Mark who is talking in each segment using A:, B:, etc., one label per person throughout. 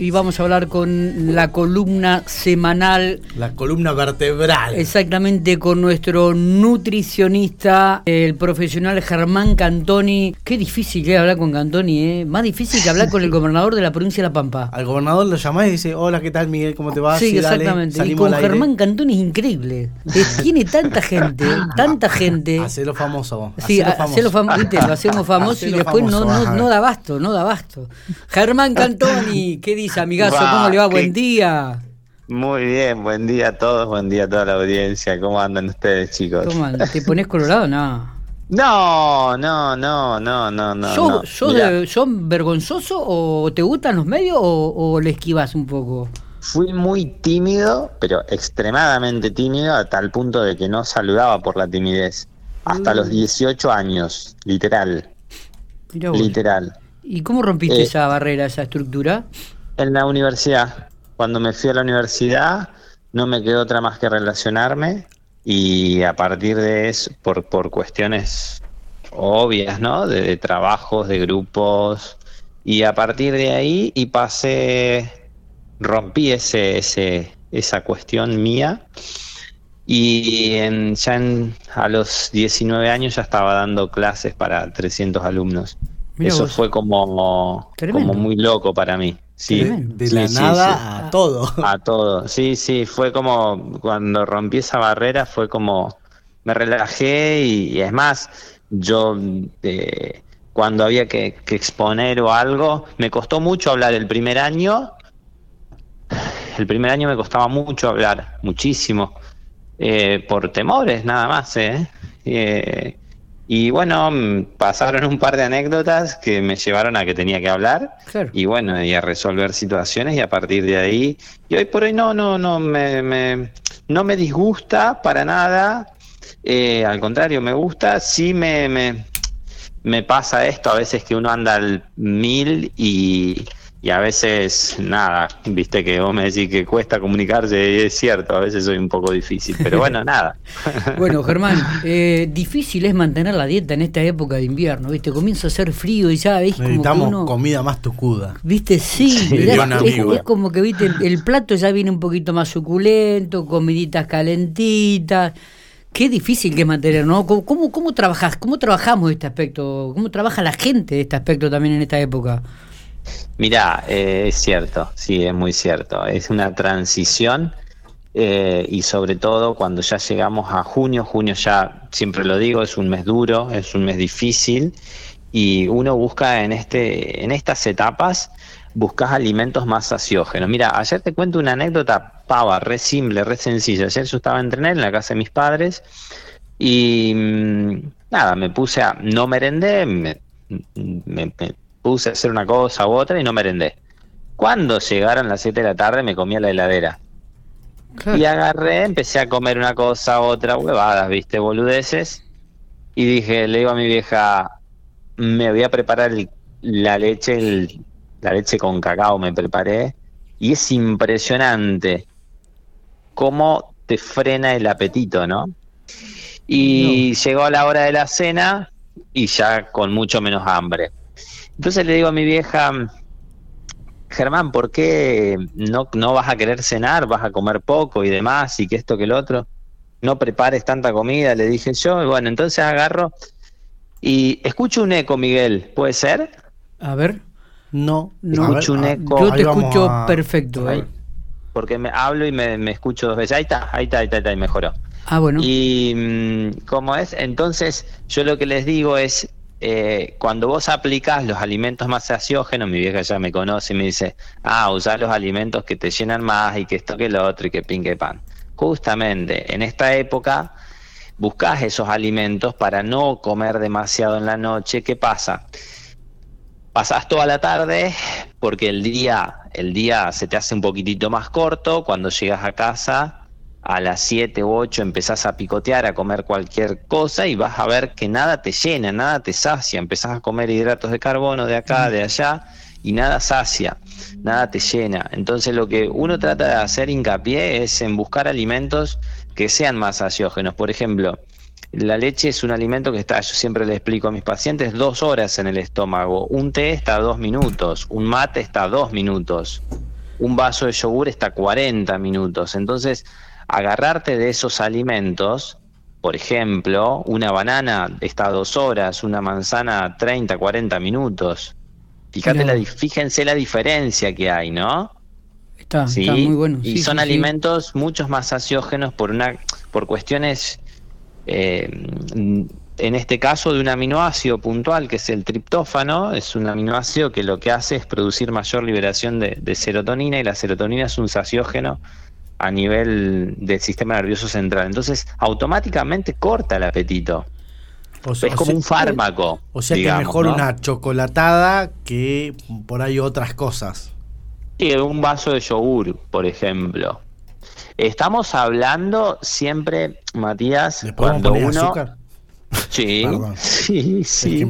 A: y vamos a hablar con la columna semanal.
B: La columna vertebral.
A: Exactamente, con nuestro nutricionista, el profesional Germán Cantoni. Qué difícil que hablar con Cantoni, ¿eh? Más difícil que hablar con el gobernador de la provincia de La Pampa.
B: Al gobernador lo llamás y dice, hola, ¿qué tal Miguel? ¿Cómo te va?
A: Sí, exactamente. y con Germán Cantoni es increíble. Tiene tanta gente, tanta gente.
B: Hacelo famoso.
A: Sí, hacelo famoso. Lo hacemos famoso y después no, no, no da abasto, no da abasto. Germán Cantoni, ¿qué dice? Amigazo? ¿Cómo le va? Buen día.
C: Muy bien, buen día a todos, buen día a toda la audiencia. ¿Cómo andan ustedes, chicos? ¿Cómo andan?
A: ¿Te pones colorado? No.
C: No, no, no, no, no, no.
A: ¿Son vergonzoso o te gustan los medios o, le esquivas un poco?
C: Fui muy tímido, pero extremadamente tímido, a tal punto de que no saludaba por la timidez. Hasta los 18 años, literal. Literal.
A: ¿Y cómo rompiste eh, esa barrera, esa estructura?
C: En la universidad. Cuando me fui a la universidad, no me quedó otra más que relacionarme y a partir de eso, por, por cuestiones obvias, ¿no? De, trabajos, de grupos, y a partir de ahí y pasé, rompí ese, ese, esa cuestión mía y en, ya a los 19 años ya estaba dando clases para 300 alumnos. Eso fue como, como muy loco para mí. Sí,
B: de la nada a todo.
C: A todo, sí, sí, fue como cuando rompí esa barrera, fue como me relajé y, es más, yo eh, cuando había que, exponer o algo, me costó mucho hablar el primer año. El primer año me costaba mucho hablar, muchísimo, eh, por temores nada más. ¿eh? Y bueno, mm, pasaron un par de anécdotas que me llevaron a que tenía que hablar. Y bueno, y a resolver situaciones y a partir de ahí, y hoy por hoy no, no, no me, no me disgusta para nada, eh, al contrario, me gusta, sí me, me, me pasa esto a veces que uno anda al mil y, y a veces nada, viste que vos me decís que cuesta comunicarse y es cierto, a veces soy un poco difícil, pero bueno, nada.
A: Bueno, Germán, eh, difícil es mantener la dieta en esta época de invierno, viste, comienza a hacer frío y ya ves
B: Necesitamos comida más tucuda.
A: Viste, sí, es, como que viste, el, plato ya viene un poquito más suculento, comiditas calentitas. Qué difícil que es mantener, ¿no? ¿Cómo, cómo, cómo trabajas, cómo trabajamos este aspecto? ¿Cómo trabaja la gente este aspecto también en esta época?
C: Mira, eh, es cierto, sí, es muy cierto. Es una transición eh, y sobre todo cuando ya llegamos a junio, junio ya, siempre lo digo, es un mes duro, es un mes difícil y uno busca en, este, en estas etapas, buscas alimentos más saciógenos. Mira, ayer te cuento una anécdota pava, re simple, re sencilla. Ayer yo estaba a entrenar en la casa de mis padres y mm, nada, me puse a, no merendé, me, me, puse a hacer una cosa u otra y no merendé. Cuando llegaron las 7 de la tarde me comía la heladera. Y agarré, empecé a comer una cosa, otra, huevadas, viste, boludeces. Y dije, le digo a mi vieja, me voy a preparar la leche, la leche con cacao me preparé. Y es impresionante cómo te frena el apetito, ¿no? Y llegó la hora de la cena y ya con mucho menos hambre. Entonces le digo a mi vieja, Germán, ¿por qué no, no vas a querer cenar? ¿Vas a comer poco y demás? Y que esto que el otro. No prepares tanta comida, le dije yo. Y bueno, entonces agarro y escucho un eco, Miguel. ¿Puede ser?
A: A ver. No,
C: no. Escucho un eco.
A: Yo te escucho perfecto.
C: Ahí. Porque me hablo y me, me, escucho dos veces. Ahí está, ahí está, ahí está, ahí está, y mejoró.
A: Ah, bueno.
C: Y mm, ¿cómo es? Entonces, yo lo que les digo es, eh, cuando vos aplicás los alimentos más saciógenos, mi vieja ya me conoce y me dice, ah, usar los alimentos que te llenan más y que esto que lo otro y que pin que pan. Justamente en esta época buscas esos alimentos para no comer demasiado en la noche. ¿Qué pasa? Pasás toda la tarde porque el día, el día se te hace un poquitito más corto. Cuando llegas a casa a las 7 u 8 empezás a picotear, a comer cualquier cosa y vas a ver que nada te llena, nada te sacia, empezás a comer hidratos de carbono de acá, de allá y nada sacia, nada te llena. Entonces lo que uno trata de hacer hincapié es en buscar alimentos que sean más saciógenos. Por ejemplo, la leche es un alimento que está, yo siempre le explico a mis pacientes, dos horas en el estómago. Un té está dos minutos, un mate está dos minutos. un vaso de yogur está 40 minutos. Entonces, agarrarte de esos alimentos, por ejemplo, una banana está dos horas, una manzana 30, 40 minutos. Fíjate la, fíjense la diferencia que hay, ¿no?
A: Está, muy bueno.
C: y son alimentos muchos más saciógenos por una por cuestiones eh, en este caso de un aminoácido puntual que es el triptófano, es un aminoácido que lo que hace es producir mayor liberación de, serotonina y la serotonina es un saciógeno a nivel del sistema nervioso central. Entonces, automáticamente corta el apetito. es como un fármaco.
B: O sea que es mejor una chocolatada que por ahí otras cosas.
C: Sí, un vaso de yogur, por ejemplo. Estamos hablando siempre, Matías, cuando uno. Sí, sí, sí.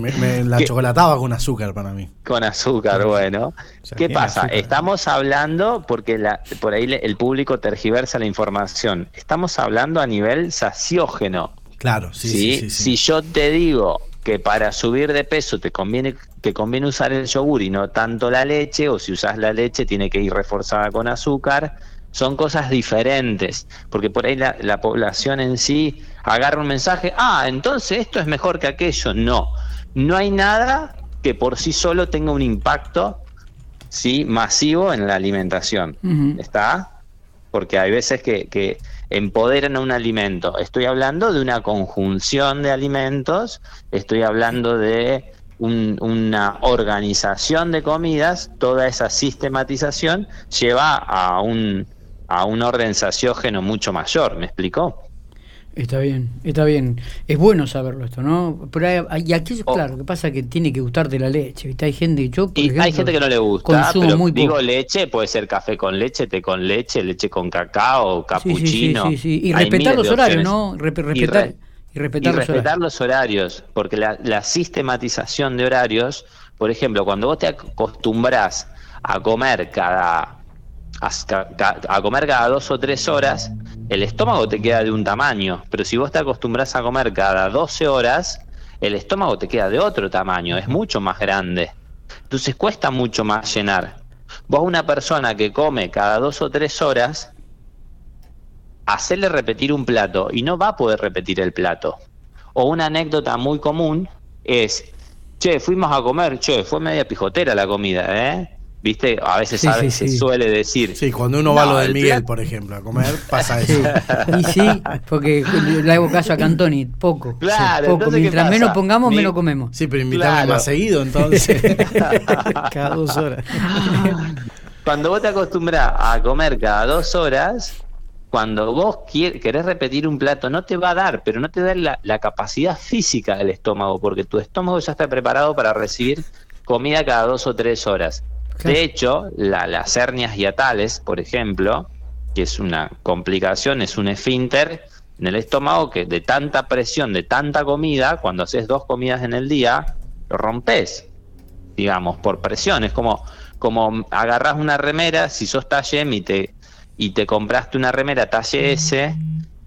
B: la chocolatada con azúcar para mí.
C: Con azúcar, bueno. ¿Qué pasa? Estamos hablando, porque la, por ahí el público tergiversa la información, estamos hablando a nivel saciógeno.
B: Claro, sí,
C: sí, Si yo te digo que para subir de peso te conviene, te conviene usar el yogur y no tanto la leche, o si usas la leche tiene que ir reforzada con azúcar, son cosas diferentes, porque por ahí la, población en sí agarra un mensaje, ah, entonces esto es mejor que aquello. No, no hay nada que por sí solo tenga un impacto sí masivo en la alimentación. ¿Está? Porque hay veces que, que empoderan a un alimento. Estoy hablando de una conjunción de alimentos, estoy hablando de una organización de comidas, toda esa sistematización lleva a un a un orden saciógeno mucho mayor, ¿me explicó?
A: Está bien, está bien. Es bueno saberlo esto, ¿no? Pero hay, y aquí, oh. claro, que pasa que tiene que gustarte la leche, ¿viste? Hay gente que yo,
C: y hay gente que no le gusta, pero muy digo leche, puede ser café con leche, té con leche, leche con cacao, capuchino.
A: Sí, sí, sí, Y respetar los horarios, ¿no? respetar,
C: y, respetar, los, horarios. porque la, la sistematización de horarios, por ejemplo, cuando vos te acostumbras a comer cada a, comer cada dos o tres horas, el estómago te queda de un tamaño, pero si vos te acostumbras a comer cada 12 horas, el estómago te queda de otro tamaño, es mucho más grande. Entonces cuesta mucho más llenar. Vos una persona que come cada dos o tres horas, hacerle repetir un plato y no va a poder repetir el plato. O una anécdota muy común es, che, fuimos a comer, che, fue media pijotera la comida, ¿eh? ¿Viste? A veces se suele decir.
B: Sí, cuando uno va a lo de Miguel, por ejemplo, a comer, pasa eso.
A: Y sí, porque le hago caso a Cantoni, poco. Claro, poco. Mientras menos pongamos, menos comemos.
B: Sí, pero invítame más seguido, entonces. cada dos horas.
C: Cuando vos te acostumbras a comer cada dos horas, cuando vos querés repetir un plato, no te va a dar, pero no te da la, la capacidad física del estómago, porque tu estómago ya está preparado para recibir comida cada dos o tres horas. De hecho, las hernias hiatales, por ejemplo, que es una complicación, es un esfínter en el estómago que de tanta presión, de tanta comida, cuando haces dos comidas en el día, lo rompes, digamos, por presión. Es como, como agarras una remera, si sos talle M y te, y te compraste una remera talle S,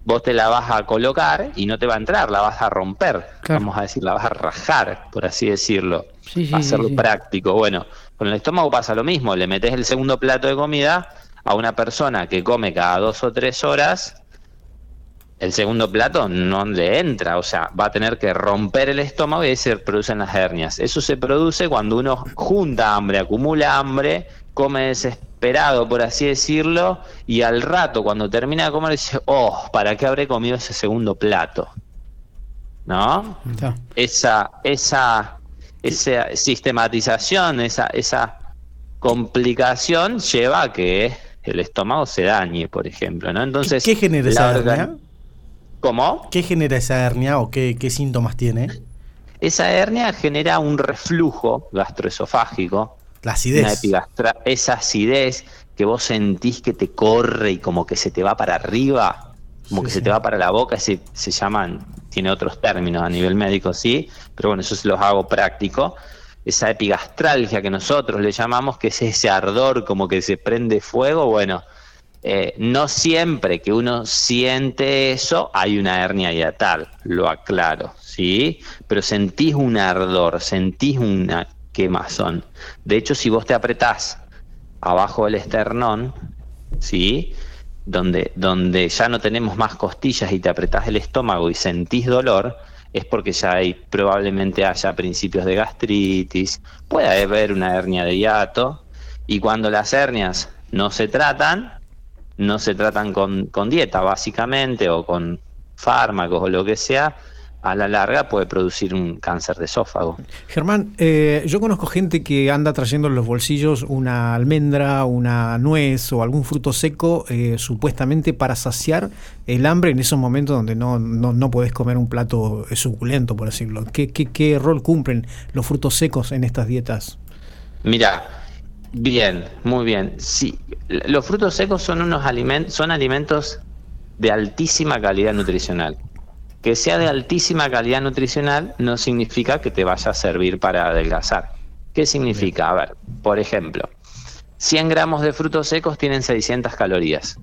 C: vos te la vas a colocar y no te va a entrar, la vas a romper, vamos a decir, la vas a rajar, por así decirlo, sí, sí, hacerlo práctico. Bueno, con el estómago pasa lo mismo, le metes el segundo plato de comida a una persona que come cada dos o tres horas, el segundo plato no le entra, o sea, va a tener que romper el estómago y ahí se producen las hernias. Eso se produce cuando uno junta hambre, acumula hambre, come desesperado, por así decirlo, y al rato, cuando termina de comer, dice, oh, ¿para qué habré comido ese segundo plato? ¿No? Esa, esa esa sistematización, esa, esa complicación lleva a que el estómago se dañe, por ejemplo, ¿no? Entonces,
B: ¿qué, genera esa hernia?
C: ¿Cómo?
B: ¿Qué genera esa hernia o qué, síntomas tiene?
C: Esa hernia genera un reflujo gastroesofágico.
B: La acidez.
C: esa acidez que vos sentís que te corre y como que se te va para arriba, como que se te va para la boca, se, se llaman tiene otros términos a nivel médico, sí, pero bueno, eso se los hago práctico. Esa epigastralgia que nosotros le llamamos, que es ese ardor como que se prende fuego, bueno, eh, no siempre que uno siente eso hay una hernia hiatal, lo aclaro, ¿sí? Pero sentís un ardor, sentís una quemazón. De hecho, si vos te apretás abajo del esternón, ¿sí? Donde, donde ya no tenemos más costillas y te apretás el estómago y sentís dolor, es porque ya hay, probablemente haya principios de gastritis, puede haber una hernia de hiato, y cuando las hernias no se tratan, no se tratan con, con dieta básicamente o con fármacos o lo que sea, a la larga puede producir un cáncer de esófago.
D: Germán, eh, yo conozco gente que anda trayendo en los bolsillos una almendra, una nuez o algún fruto seco, eh, supuestamente para saciar el hambre en esos momentos donde no, no, no puedes comer un plato suculento, por decirlo. ¿Qué, qué, qué rol cumplen los frutos secos en estas dietas?
C: Mira, bien, muy bien. Sí, los frutos secos son unos alimentos, son alimentos de altísima calidad nutricional que sea de altísima calidad nutricional no significa que te vaya a servir para adelgazar. ¿Qué significa? A ver, por ejemplo, 100 gramos de frutos secos tienen 600 calorías.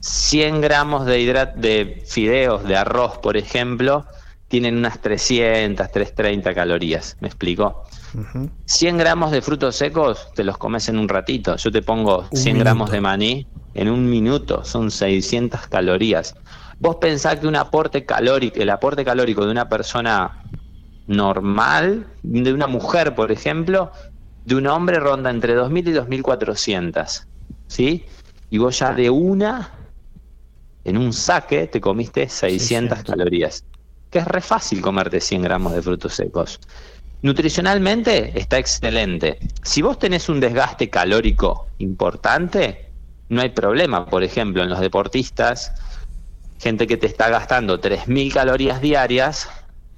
C: 100 gramos de, de fideos, de arroz, por ejemplo, tienen unas 300, 330 calorías. ¿Me explico? 100 gramos de frutos secos te los comes en un ratito. Yo te pongo 100 gramos de maní en un minuto, son 600 calorías. Vos pensás que un aporte calórico, el aporte calórico de una persona normal, de una mujer, por ejemplo, de un hombre ronda entre 2.000 y 2.400, ¿sí? Y vos ya de una, en un saque, te comiste 600 calorías, que es re fácil comerte 100 gramos de frutos secos. Nutricionalmente está excelente. Si vos tenés un desgaste calórico importante, no hay problema. Por ejemplo, en los deportistas gente que te está gastando 3.000 calorías diarias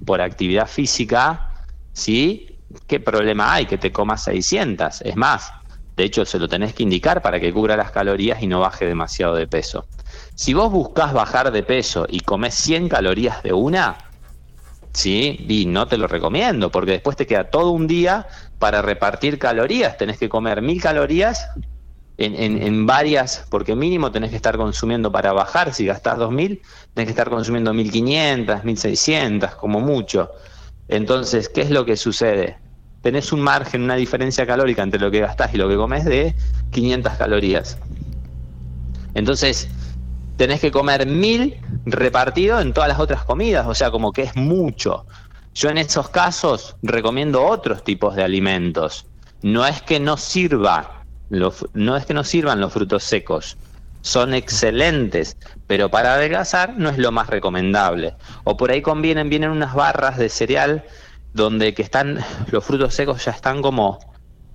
C: por actividad física, ¿sí? ¿Qué problema hay que te comas 600? Es más, de hecho se lo tenés que indicar para que cubra las calorías y no baje demasiado de peso. Si vos buscas bajar de peso y comes 100 calorías de una, ¿sí? Y no te lo recomiendo, porque después te queda todo un día para repartir calorías. Tenés que comer 1000 calorías en, varias, porque mínimo tenés que estar consumiendo para bajar, si gastás 2.000, tenés que estar consumiendo 1.500, 1.600, como mucho. Entonces, ¿qué es lo que sucede? Tenés un margen, una diferencia calórica entre lo que gastás y lo que comes de 500 calorías. Entonces, tenés que comer 1.000 repartido en todas las otras comidas, o sea, como que es mucho. Yo en esos casos recomiendo otros tipos de alimentos. No es que no sirva, no es que no sirvan los frutos secos, son excelentes, pero para adelgazar no es lo más recomendable. O por ahí convienen, vienen unas barras de cereal donde que están los frutos secos ya están como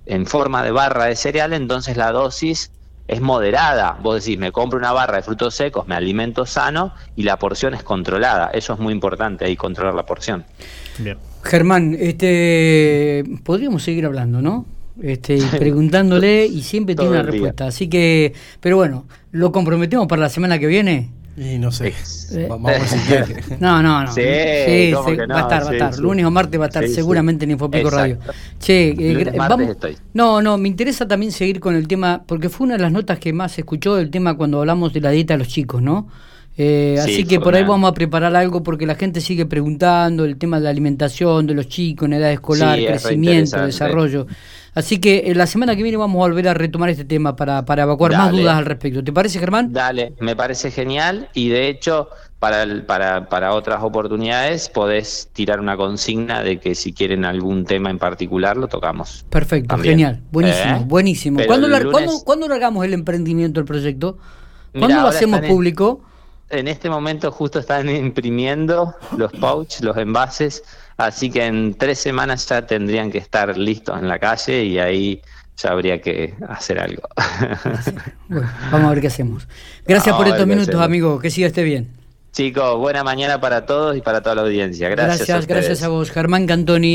C: en forma de barra de cereal, entonces la dosis es moderada. Vos decís, me compro una barra de frutos secos, me alimento sano y la porción es controlada. Eso es muy importante ahí, controlar la porción.
A: Bien. Germán, este, podríamos seguir hablando, ¿no? Este, preguntándole y siempre tiene una respuesta. Así que, pero bueno, ¿lo comprometemos para la semana que viene?
B: Y no sé.
A: Eh, vamos a ver si quiere. No, no, no. Sí, sí, no, va a estar, va a estar. Lunes o martes va a estar seguramente en Infopico Radio. Che, eh, vamos. Estoy. No, no, me interesa también seguir con el tema, porque fue una de las notas que más se escuchó el tema cuando hablamos de la dieta de los chicos, ¿no? Eh, así que por ahí vamos a preparar algo porque la gente sigue preguntando el tema de la alimentación de los chicos en edad escolar, crecimiento, desarrollo. Así que eh, la semana que viene vamos a volver a retomar este tema para, para evacuar más dudas al respecto. ¿Te parece, Germán?
C: Dale, me parece genial y de hecho para, para, para otras oportunidades podés tirar una consigna de que si quieren algún tema en particular lo tocamos.
A: Perfecto, genial, buenísimo, ¿Eh? buenísimo. ¿Cuándo, lo, hagamos el emprendimiento, el proyecto? ¿Cuándo lo hacemos público?
C: En este momento justo están imprimiendo los pouch, los envases Así que en tres semanas ya tendrían que estar listos en la calle y ahí ya habría que hacer algo.
A: Bueno, vamos a ver qué hacemos. Gracias por estos minutos, amigo. Que siga esté bien.
C: Chicos, buena mañana para todos y para toda la audiencia. Gracias.
A: Gracias, a gracias a vos, Germán Cantoni.